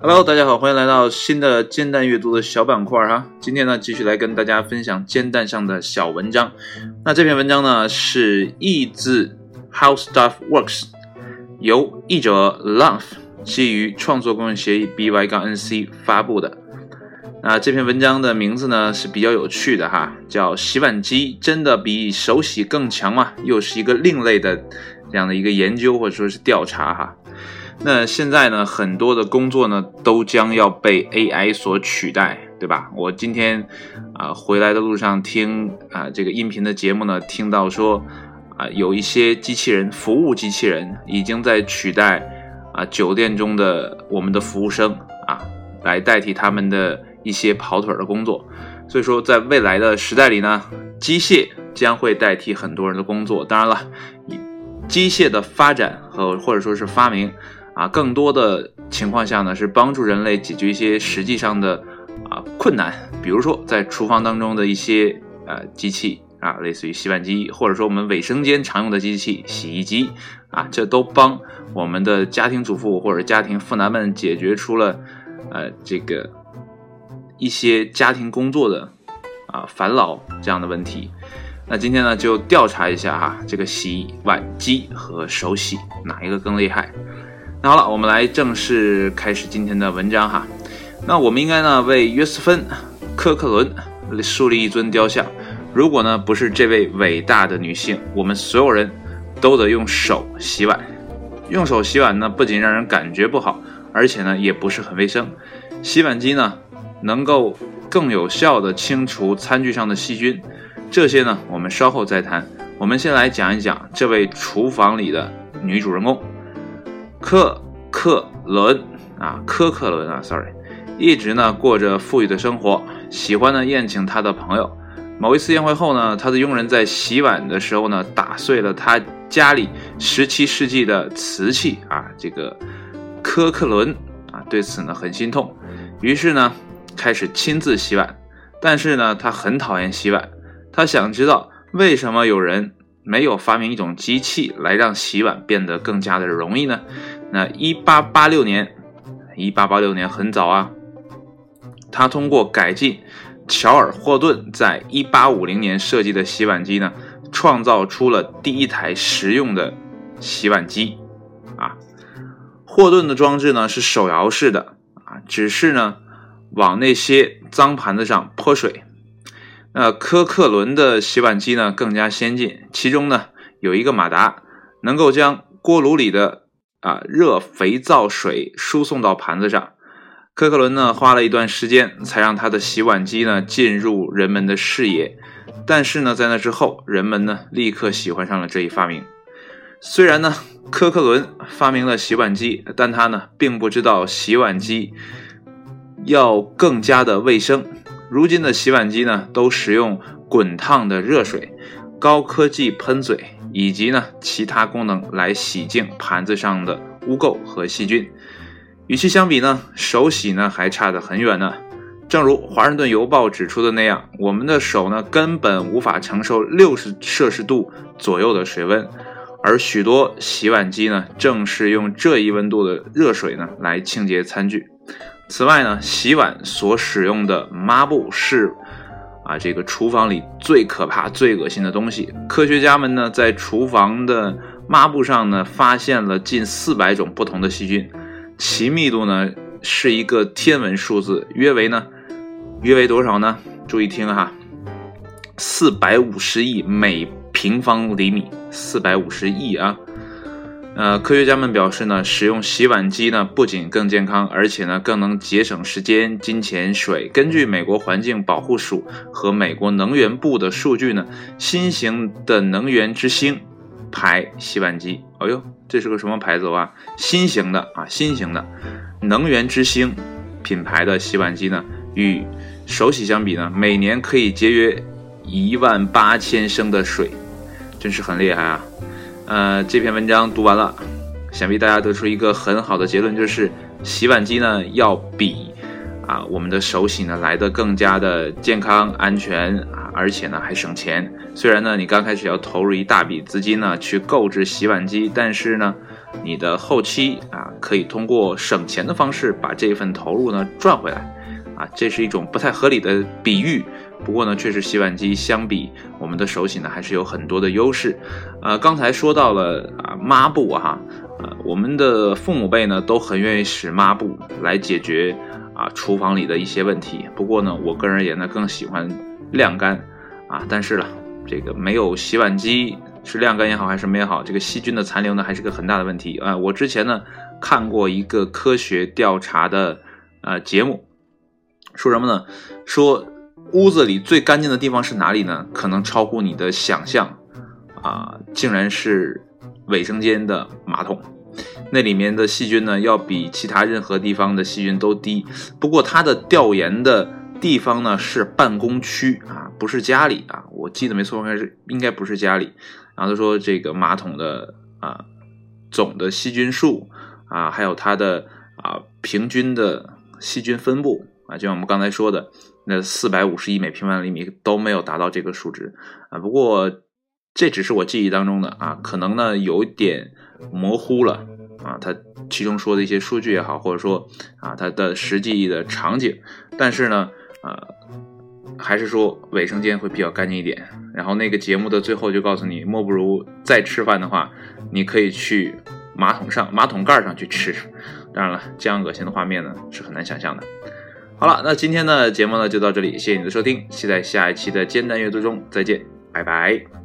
Hello，大家好，欢迎来到新的煎蛋阅读的小板块哈。今天呢，继续来跟大家分享煎蛋上的小文章。那这篇文章呢，是译自 How Stuff Works，由译者 Love 基于创作公用协议 BY-NC 发布的。那这篇文章的名字呢是比较有趣的哈，叫“洗碗机真的比手洗更强吗？”又是一个另类的这样的一个研究或者说是调查哈。那现在呢，很多的工作呢都将要被 AI 所取代，对吧？我今天啊回来的路上听啊这个音频的节目呢，听到说啊有一些机器人服务机器人已经在取代啊酒店中的我们的服务生啊，来代替他们的一些跑腿的工作。所以说，在未来的时代里呢，机械将会代替很多人的工作。当然了，机械的发展和或者说是发明。啊，更多的情况下呢，是帮助人类解决一些实际上的啊困难，比如说在厨房当中的一些呃机器啊，类似于洗碗机，或者说我们卫生间常用的机器洗衣机啊，这都帮我们的家庭主妇或者家庭妇男们解决出了呃这个一些家庭工作的啊烦恼这样的问题。那今天呢，就调查一下哈，这个洗碗机和手洗哪一个更厉害？那好了，我们来正式开始今天的文章哈。那我们应该呢为约瑟芬·科克伦树立一尊雕像。如果呢不是这位伟大的女性，我们所有人都得用手洗碗。用手洗碗呢，不仅让人感觉不好，而且呢也不是很卫生。洗碗机呢能够更有效地清除餐具上的细菌，这些呢我们稍后再谈。我们先来讲一讲这位厨房里的女主人公。科克伦啊，科克伦啊，sorry，一直呢过着富裕的生活，喜欢呢宴请他的朋友。某一次宴会后呢，他的佣人在洗碗的时候呢，打碎了他家里十七世纪的瓷器啊。这个科克伦啊，对此呢很心痛，于是呢开始亲自洗碗。但是呢，他很讨厌洗碗，他想知道为什么有人。没有发明一种机器来让洗碗变得更加的容易呢？那一八八六年，一八八六年很早啊，他通过改进乔尔霍顿在一八五零年设计的洗碗机呢，创造出了第一台实用的洗碗机啊。霍顿的装置呢是手摇式的啊，只是呢往那些脏盘子上泼水。那科克伦的洗碗机呢更加先进，其中呢有一个马达，能够将锅炉里的啊热肥皂水输送到盘子上。科克伦呢花了一段时间才让他的洗碗机呢进入人们的视野，但是呢在那之后，人们呢立刻喜欢上了这一发明。虽然呢科克伦发明了洗碗机，但他呢并不知道洗碗机要更加的卫生。如今的洗碗机呢，都使用滚烫的热水、高科技喷嘴以及呢其他功能来洗净盘子上的污垢和细菌。与其相比呢，手洗呢还差得很远呢。正如《华盛顿邮报》指出的那样，我们的手呢根本无法承受六十摄氏度左右的水温，而许多洗碗机呢正是用这一温度的热水呢来清洁餐具。此外呢，洗碗所使用的抹布是啊，这个厨房里最可怕、最恶心的东西。科学家们呢，在厨房的抹布上呢，发现了近四百种不同的细菌，其密度呢是一个天文数字，约为呢，约为多少呢？注意听哈，四百五十亿每平方厘米，四百五十亿啊。呃，科学家们表示呢，使用洗碗机呢不仅更健康，而且呢更能节省时间、金钱、水。根据美国环境保护署和美国能源部的数据呢，新型的能源之星牌洗碗机，哎呦，这是个什么牌子哇？新型的啊，新型的能源之星品牌的洗碗机呢，与手洗相比呢，每年可以节约一万八千升的水，真是很厉害啊！呃，这篇文章读完了，想必大家得出一个很好的结论，就是洗碗机呢要比啊我们的手洗呢来的更加的健康安全啊，而且呢还省钱。虽然呢，你刚开始要投入一大笔资金呢去购置洗碗机，但是呢，你的后期啊可以通过省钱的方式把这份投入呢赚回来。啊，这是一种不太合理的比喻。不过呢，确实洗碗机相比我们的手洗呢，还是有很多的优势。呃，刚才说到了啊，抹布哈，呃，我们的父母辈呢都很愿意使抹布来解决啊厨房里的一些问题。不过呢，我个人而言呢，更喜欢晾干啊。但是呢，这个没有洗碗机，是晾干也好还是没也好，这个细菌的残留呢，还是个很大的问题啊。我之前呢看过一个科学调查的呃节目，说什么呢？说。屋子里最干净的地方是哪里呢？可能超乎你的想象，啊，竟然是卫生间的马桶，那里面的细菌呢，要比其他任何地方的细菌都低。不过他的调研的地方呢是办公区啊，不是家里啊，我记得没错，应该是应该不是家里。然后他说这个马桶的啊总的细菌数啊，还有它的啊平均的细菌分布啊，就像我们刚才说的。那四百五十亿每平方厘米都没有达到这个数值啊，不过这只是我记忆当中的啊，可能呢有点模糊了啊，它其中说的一些数据也好，或者说啊它的实际的场景，但是呢啊还是说卫生间会比较干净一点。然后那个节目的最后就告诉你，莫不如再吃饭的话，你可以去马桶上、马桶盖上去吃。当然了，这样恶心的画面呢是很难想象的。好了，那今天的节目呢就到这里，谢谢你的收听，期待下一期的艰难阅读中再见，拜拜。